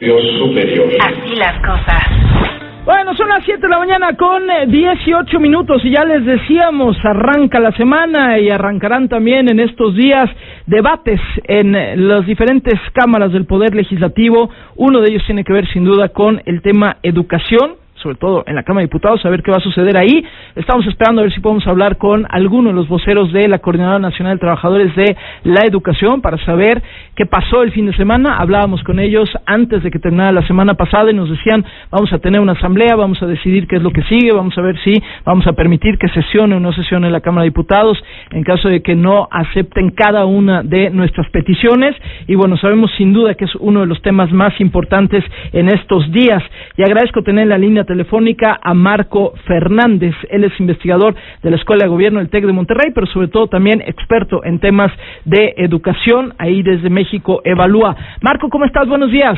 superior. Así las cosas. Bueno, son las 7 de la mañana con 18 minutos y ya les decíamos, arranca la semana y arrancarán también en estos días debates en las diferentes cámaras del Poder Legislativo. Uno de ellos tiene que ver sin duda con el tema educación sobre todo en la Cámara de Diputados, a ver qué va a suceder ahí. Estamos esperando a ver si podemos hablar con alguno de los voceros de la Coordinadora Nacional de Trabajadores de la Educación para saber qué pasó el fin de semana. Hablábamos con ellos antes de que terminara la semana pasada y nos decían, vamos a tener una asamblea, vamos a decidir qué es lo que sigue, vamos a ver si vamos a permitir que sesione o no sesione la Cámara de Diputados en caso de que no acepten cada una de nuestras peticiones. Y bueno, sabemos sin duda que es uno de los temas más importantes en estos días. Y agradezco tener la línea telefónica a Marco Fernández. Él es investigador de la Escuela de Gobierno del TEC de Monterrey, pero sobre todo también experto en temas de educación. Ahí desde México evalúa. Marco, ¿cómo estás? Buenos días.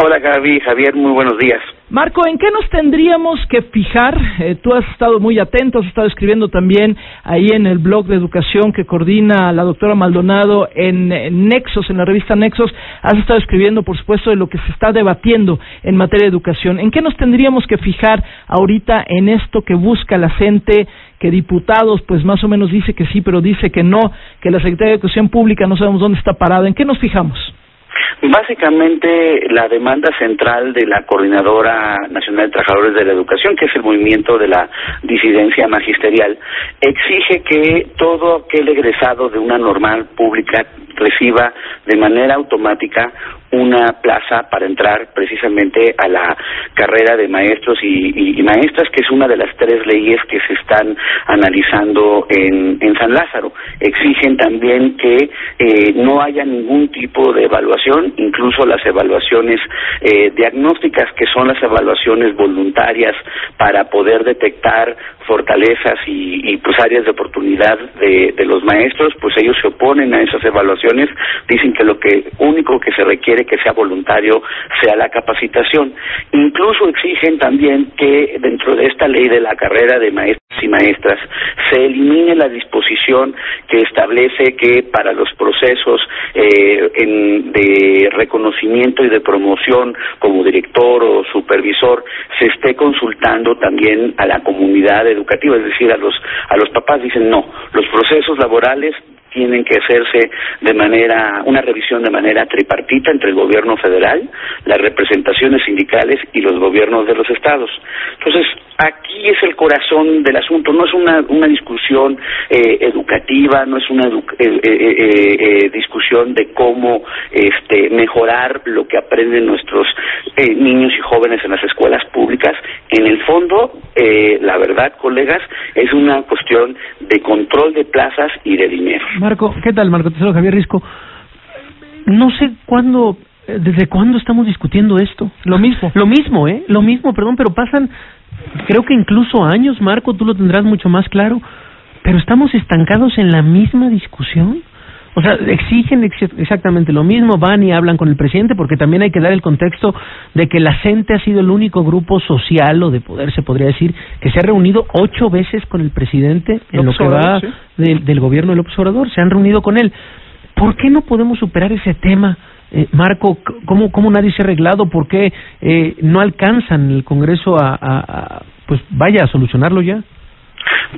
Hola Gaby, Javier, muy buenos días. Marco, ¿en qué nos tendríamos que fijar? Eh, tú has estado muy atento, has estado escribiendo también ahí en el blog de educación que coordina la doctora Maldonado en, Nexos, en la revista Nexos, has estado escribiendo, por supuesto, de lo que se está debatiendo en materia de educación. ¿En qué nos tendríamos que fijar ahorita en esto que busca la gente, que diputados, pues más o menos dice que sí, pero dice que no, que la Secretaría de Educación Pública no sabemos dónde está parada? ¿En qué nos fijamos? Básicamente, la demanda central de la Coordinadora Nacional de Trabajadores de la Educación, que es el movimiento de la disidencia magisterial, exige que todo aquel egresado de una normal pública reciba de manera automática una plaza para entrar precisamente a la carrera de maestros y, maestras, que es una de las tres leyes que se están analizando en, San Lázaro. Exigen también que eh, no haya ningún tipo de evaluación, incluso las evaluaciones eh, diagnósticas, que son las evaluaciones voluntarias para poder detectar fortalezas y, pues áreas de oportunidad de, de los maestros, pues ellos se oponen a esas evaluaciones, dicen que lo que único que se requiere que sea voluntario sea la capacitación. Incluso exigen también que dentro de esta ley de la carrera de maestros y maestras se elimine la disposición que establece que para los procesos eh, de reconocimiento y de promoción como director o supervisor se esté consultando también a la comunidad educativa, es decir, a los a los papás dicen no, los procesos laborales tienen que hacerse de manera, una revisión de manera tripartita entre el gobierno federal, las representaciones sindicales y los gobiernos de los estados. Entonces, aquí es el corazón del asunto, no es una, una discusión eh, educativa, no es una eh, eh, discusión de cómo este, mejorar lo que aprenden nuestros niños y jóvenes en las escuelas públicas. En el fondo, la verdad, colegas, es una cuestión de control de plazas y de dinero. Marco, ¿qué tal, Marco? Te saludo Javier Risco. No sé cuándo, desde cuándo estamos discutiendo esto. Lo mismo. Lo mismo, ¿eh? Lo mismo, perdón, pero pasan, creo que incluso años, Marco, tú lo tendrás mucho más claro, pero estamos estancados en la misma discusión. O sea, exigen exactamente lo mismo, van y hablan con el presidente, porque también hay que dar el contexto de que la CENTE ha sido el único grupo social o de poder, se podría decir, que se ha reunido ocho veces con el presidente en lo que va del, gobierno del observador, se han reunido con él. ¿Por qué no podemos superar ese tema? Eh, Marco, ¿cómo, ¿cómo nadie se ha arreglado? ¿Por qué eh, no alcanzan el Congreso a, pues vaya, a solucionarlo ya?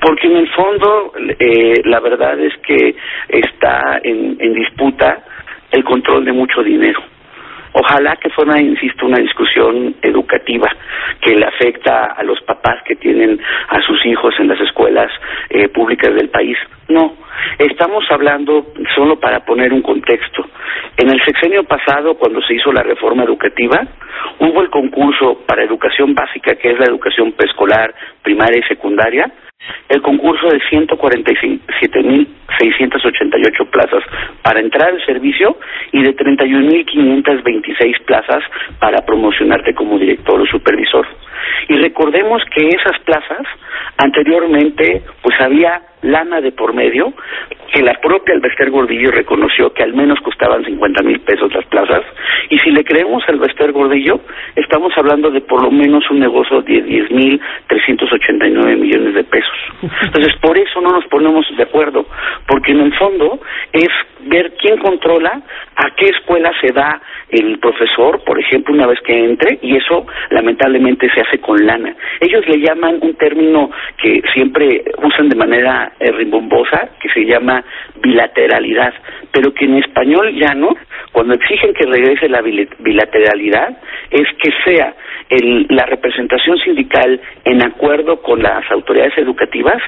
Porque en el fondo eh, la verdad es que está en, en disputa el control de mucho dinero. Ojalá que fuera, insisto, una discusión educativa que le afecta a los papás que tienen a sus hijos en las escuelas eh, públicas del país. No, estamos hablando solo para poner un contexto. En el sexenio pasado, cuando se hizo la reforma educativa, hubo el concurso para educación básica, que es la educación preescolar, primaria y secundaria, el concurso de 147.688 plazas para entrar al servicio y de 31.526 plazas para promocionarte como director o supervisor. Y recordemos que esas plazas anteriormente pues había lana de por medio, que la propia Albester Gordillo reconoció que al menos costaban 50 mil pesos las plazas, y si le creemos al Albester Gordillo, estamos hablando de por lo menos un negocio de 10 mil 389 millones de pesos. Entonces, por eso no nos ponemos de acuerdo, porque en el fondo es ver quién controla, a qué escuela se da el profesor, por ejemplo, una vez que entre, y eso lamentablemente se hace con lana. Ellos le llaman un término que siempre usan de manera eh, rimbombosa, que se llama bilateralidad, pero que en español ya no, cuando exigen que regrese la bilateralidad, es que sea el, la representación sindical en acuerdo con las autoridades educativas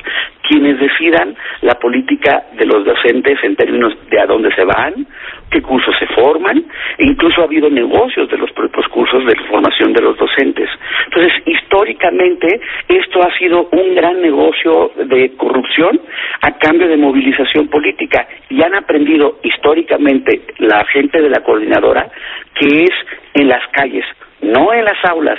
quienes decidan la política de los docentes en términos de a dónde se van, qué cursos se forman, e incluso ha habido negocios de los propios cursos de formación de los docentes. Entonces, históricamente, esto ha sido un gran negocio de corrupción a cambio de movilización política y han aprendido históricamente la gente de la coordinadora que es en las calles, no en las aulas,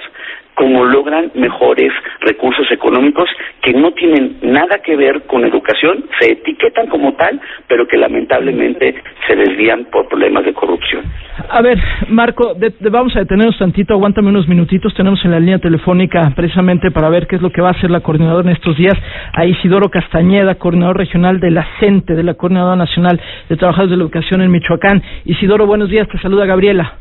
como logran mejores recursos económicos que no tienen nada que ver con educación, se etiquetan como tal, pero que lamentablemente se desvían por problemas de corrupción. A ver, Marco, vamos a detenernos tantito, aguántame unos minutitos, tenemos en la línea telefónica precisamente para ver qué es lo que va a hacer la coordinadora en estos días, a Isidoro Castañeda, coordinador regional de la CENTE, de la Coordinadora Nacional de Trabajadores de la Educación en Michoacán. Isidoro, buenos días, te saluda Gabriela.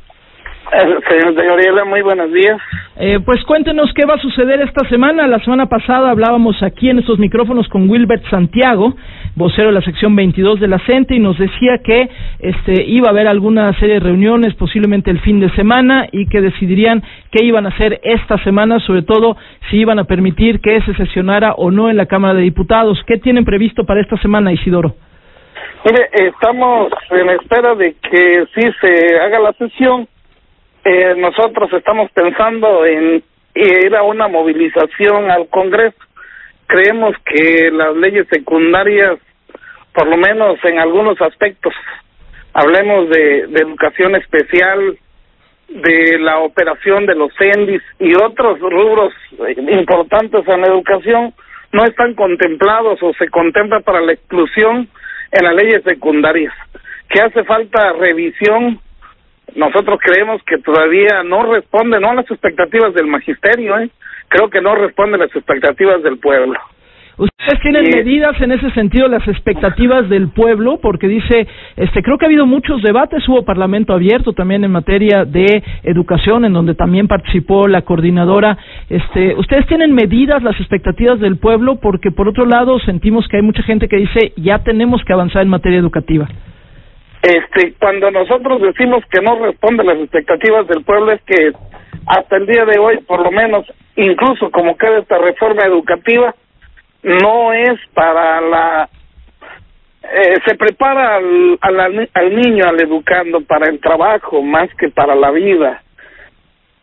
Eh, señor muy buenos días. Eh, pues cuéntenos qué va a suceder esta semana. La semana pasada hablábamos aquí en estos micrófonos con Wilbert Santiago, vocero de la sección 22 de la CENTE, y nos decía que este, iba a haber alguna serie de reuniones, posiblemente el fin de semana, y que decidirían qué iban a hacer esta semana, sobre todo si iban a permitir que se sesionara o no en la Cámara de Diputados. ¿Qué tienen previsto para esta semana, Isidoro? Mire, estamos en espera de que sí se haga la sesión eh, nosotros estamos pensando en ir a una movilización al Congreso. Creemos que las leyes secundarias, por lo menos en algunos aspectos, hablemos de, educación especial, de la operación de los CENDIS y otros rubros importantes en la educación, no están contemplados o se contempla para la exclusión en las leyes secundarias, que hace falta revisión nosotros creemos que todavía no responde no a las expectativas del magisterio, ¿eh? creo que no responde a las expectativas del pueblo. ¿Ustedes tienen medidas en ese sentido, las expectativas del pueblo? Porque dice, este, creo que ha habido muchos debates, hubo parlamento abierto también en materia de educación, en donde también participó la coordinadora. Este, ¿Ustedes tienen medidas, las expectativas del pueblo? Porque por otro lado sentimos que hay mucha gente que dice, ya tenemos que avanzar en materia educativa. Este, cuando nosotros decimos que no responde a las expectativas del pueblo es que hasta el día de hoy, por lo menos, incluso como queda esta reforma educativa, no es para la eh, se prepara al, al, al niño, al educando, para el trabajo más que para la vida.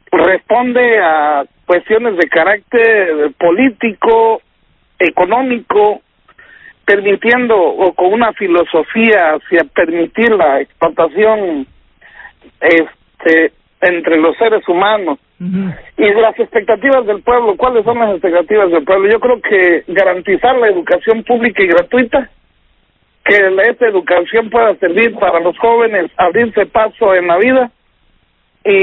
Responde a cuestiones de carácter político, económico, permitiendo o con una filosofía hacia permitir la explotación este entre los seres humanos. Y las expectativas del pueblo cuáles son las expectativas del pueblo yo creo que garantizar la educación pública y gratuita que esta educación pueda servir para los jóvenes abrirse paso en la vida